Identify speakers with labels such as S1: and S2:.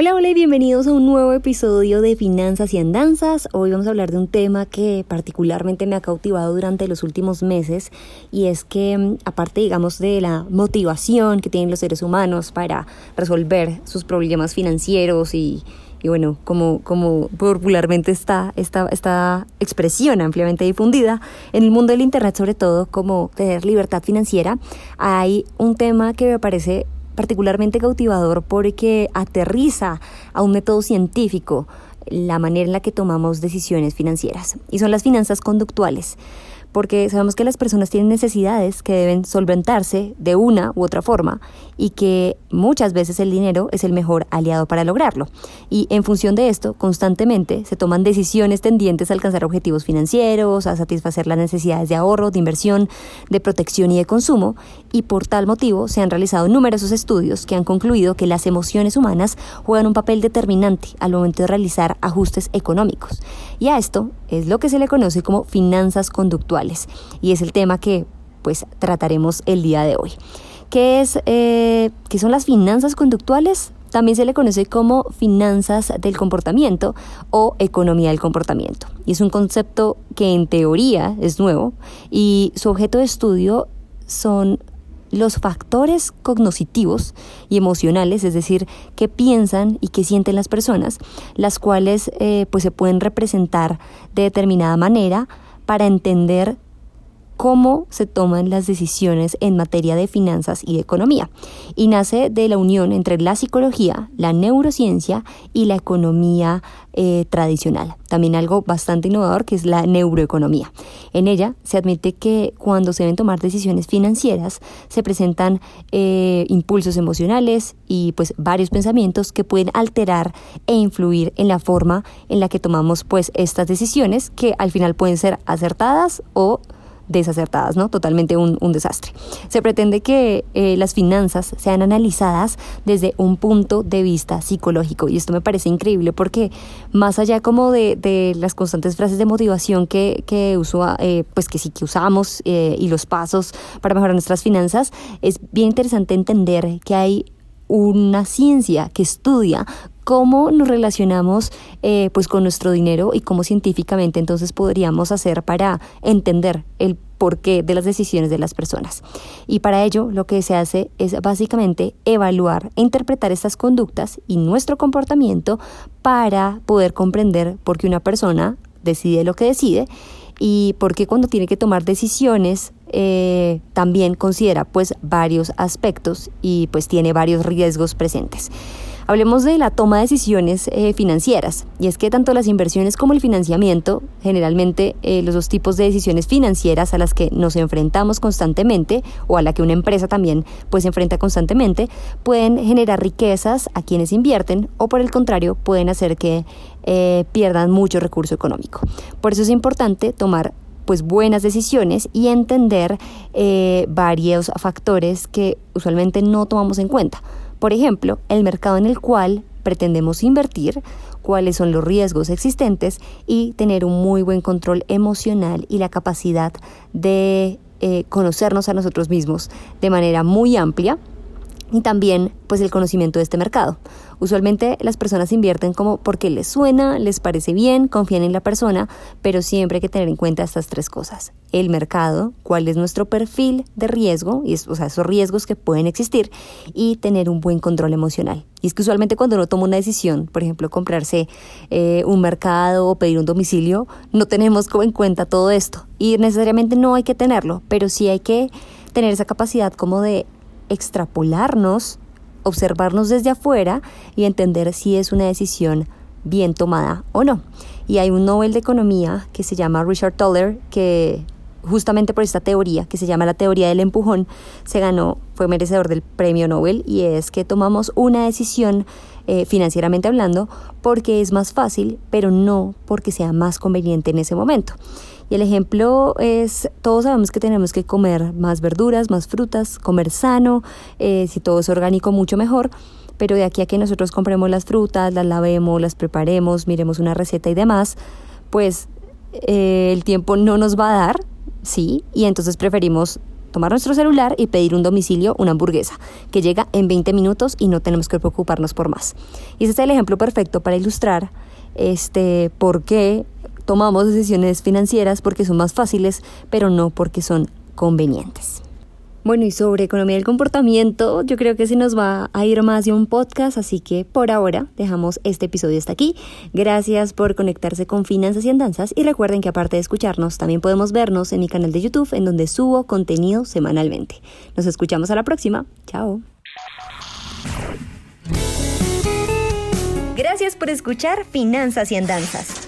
S1: Hola, hola y bienvenidos a un nuevo episodio de Finanzas y Andanzas. Hoy vamos a hablar de un tema que particularmente me ha cautivado durante los últimos meses y es que mm, aparte digamos de la motivación que tienen los seres humanos para resolver sus problemas financieros y, bueno, como, como popularmente está esta, esta expresión ampliamente difundida, en el mundo del Internet sobre todo como tener libertad financiera, hay un tema que me parece particularmente cautivador porque aterriza a un método científico la manera en la que tomamos decisiones financieras. Y son las finanzas conductuales porque sabemos que las personas tienen necesidades que deben solventarse de una u otra forma y que muchas veces el dinero es el mejor aliado para lograrlo. Y en función de esto, constantemente se toman decisiones tendientes a alcanzar objetivos financieros, a satisfacer las necesidades de ahorro, de inversión, de protección y de consumo, y por tal motivo se han realizado numerosos estudios que han concluido que las emociones humanas juegan un papel determinante al momento de realizar ajustes económicos. Y a esto es lo que se le conoce como finanzas conductuales y es el tema que pues trataremos el día de hoy. ¿Qué, es, eh, ¿Qué son las finanzas conductuales? También se le conoce como finanzas del comportamiento o economía del comportamiento. Y es un concepto que en teoría es nuevo y su objeto de estudio son los factores cognitivos y emocionales, es decir, qué piensan y qué sienten las personas, las cuales eh, pues se pueden representar de determinada manera para entender cómo se toman las decisiones en materia de finanzas y de economía. Y nace de la unión entre la psicología, la neurociencia y la economía eh, tradicional. También algo bastante innovador que es la neuroeconomía. En ella se admite que cuando se deben tomar decisiones financieras se presentan eh, impulsos emocionales y pues varios pensamientos que pueden alterar e influir en la forma en la que tomamos pues estas decisiones que al final pueden ser acertadas o desacertadas, ¿no? Totalmente un, desastre. Se pretende que eh, las finanzas sean analizadas desde un punto de vista psicológico y esto me parece increíble porque más allá como de, las constantes frases de motivación que, que eh, pues que sí que usamos eh, y los pasos para mejorar nuestras finanzas, es bien interesante entender que hay una ciencia que estudia cómo nos relacionamos eh, pues con nuestro dinero y cómo científicamente entonces podríamos hacer para entender el porqué de las decisiones de las personas. Y para ello lo que se hace es básicamente evaluar e interpretar estas conductas y nuestro comportamiento para poder comprender por qué una persona decide lo que decide y por qué cuando tiene que tomar decisiones eh, también considera pues varios aspectos y pues tiene varios riesgos presentes. Hablemos de la toma de decisiones eh, financieras. Y es que tanto las inversiones como el financiamiento, generalmente eh, los dos tipos de decisiones financieras a las que nos enfrentamos constantemente o a la que una empresa también pues se enfrenta constantemente, pueden generar riquezas a quienes invierten o por el contrario pueden hacer que eh, pierdan mucho recurso económico. Por eso es importante tomar pues buenas decisiones y entender varios factores que usualmente no tomamos en cuenta. Por ejemplo, el mercado en el cual pretendemos invertir, cuáles son los riesgos existentes y tener un muy buen control emocional y la capacidad de eh, conocernos a nosotros mismos de manera muy amplia y también pues el conocimiento de este mercado. Usualmente las personas invierten como porque les suena, les parece bien, confían en la persona, pero siempre hay que tener en cuenta estas tres cosas. El mercado, cuál es nuestro perfil de riesgo, y o sea, esos riesgos que pueden existir, y tener un buen control emocional. Y es que usualmente cuando uno toma una decisión, por ejemplo, comprarse eh, un mercado o pedir un domicilio, no tenemos en cuenta todo esto. Y necesariamente no hay que tenerlo, pero sí hay que tener esa capacidad como de extrapolarnos observarnos desde afuera y entender si es una decisión bien tomada o no. Y hay un Nobel de Economía que se llama Richard Toller que justamente por esta teoría que se llama la teoría del empujón, se ganó, fue merecedor del premio Nobel y es que tomamos una decisión eh, financieramente hablando porque es más fácil, pero no porque sea más conveniente en ese momento. Y el ejemplo es, todos sabemos que tenemos que comer más verduras, más frutas, comer sano, eh, si todo es orgánico mucho mejor, pero de aquí a que nosotros compremos las frutas, las lavemos, las preparemos, miremos una receta y demás, pues eh, el tiempo no nos va a dar, ¿sí? Y entonces preferimos tomar nuestro celular y pedir un domicilio, una hamburguesa, que llega en 20 minutos y no tenemos que preocuparnos por más. Y ese es el ejemplo perfecto para ilustrar este, por qué tomamos decisiones financieras porque son más fáciles, pero no porque son convenientes. Bueno, y sobre economía del comportamiento, yo creo que se nos va a ir más de un podcast, así que por ahora dejamos este episodio hasta aquí. Gracias por conectarse con Finanzas y Andanzas y recuerden que aparte de escucharnos, también podemos vernos en mi canal de YouTube en donde subo contenido semanalmente. Nos escuchamos a la próxima. Chao. Gracias por escuchar Finanzas y Andanzas.